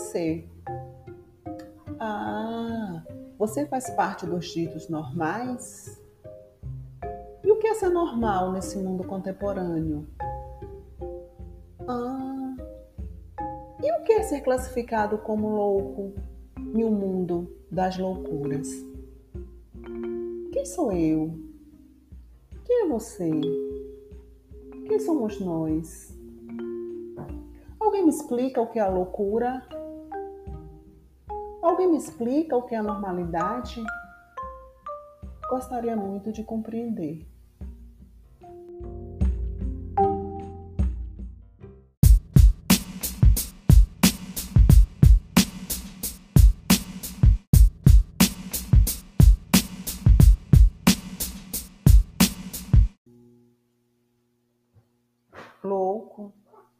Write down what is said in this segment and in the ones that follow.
você? Ah, você faz parte dos ditos normais? E o que é ser normal nesse mundo contemporâneo? Ah, e o que é ser classificado como louco em um mundo das loucuras? Quem sou eu? Quem é você? Quem somos nós? Alguém me explica o que é a loucura? Alguém me explica o que é a normalidade? Gostaria muito de compreender. louco,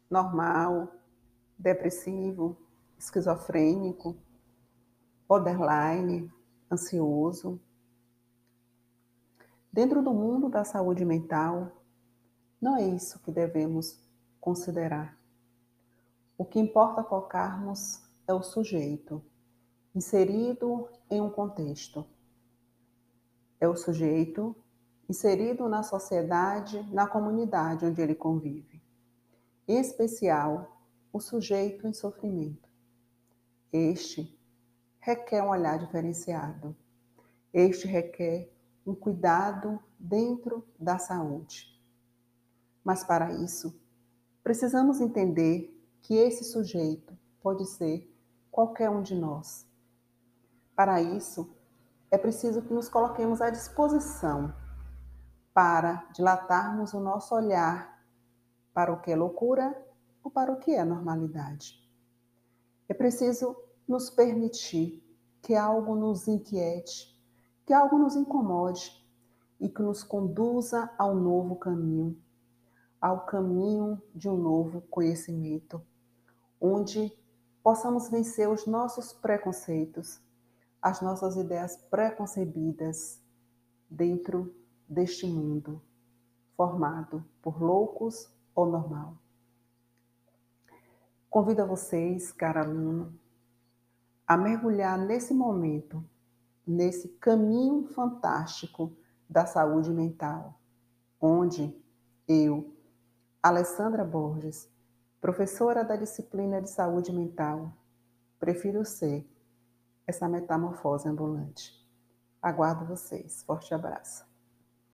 normal, depressivo, esquizofrênico, borderline, ansioso. Dentro do mundo da saúde mental, não é isso que devemos considerar. O que importa focarmos é o sujeito, inserido em um contexto. É o sujeito inserido na sociedade, na comunidade onde ele convive. Em especial, o sujeito em sofrimento. Este requer um olhar diferenciado. Este requer um cuidado dentro da saúde. Mas para isso, precisamos entender que esse sujeito pode ser qualquer um de nós. Para isso, é preciso que nos coloquemos à disposição para dilatarmos o nosso olhar para o que é loucura ou para o que é normalidade. É preciso nos permitir que algo nos inquiete, que algo nos incomode e que nos conduza ao novo caminho, ao caminho de um novo conhecimento, onde possamos vencer os nossos preconceitos, as nossas ideias preconcebidas dentro deste mundo, formado por loucos ou normal. Convido a vocês, caro aluno, a mergulhar nesse momento, nesse caminho fantástico da saúde mental, onde eu, Alessandra Borges, professora da disciplina de saúde mental, prefiro ser essa metamorfose ambulante. Aguardo vocês. Forte abraço.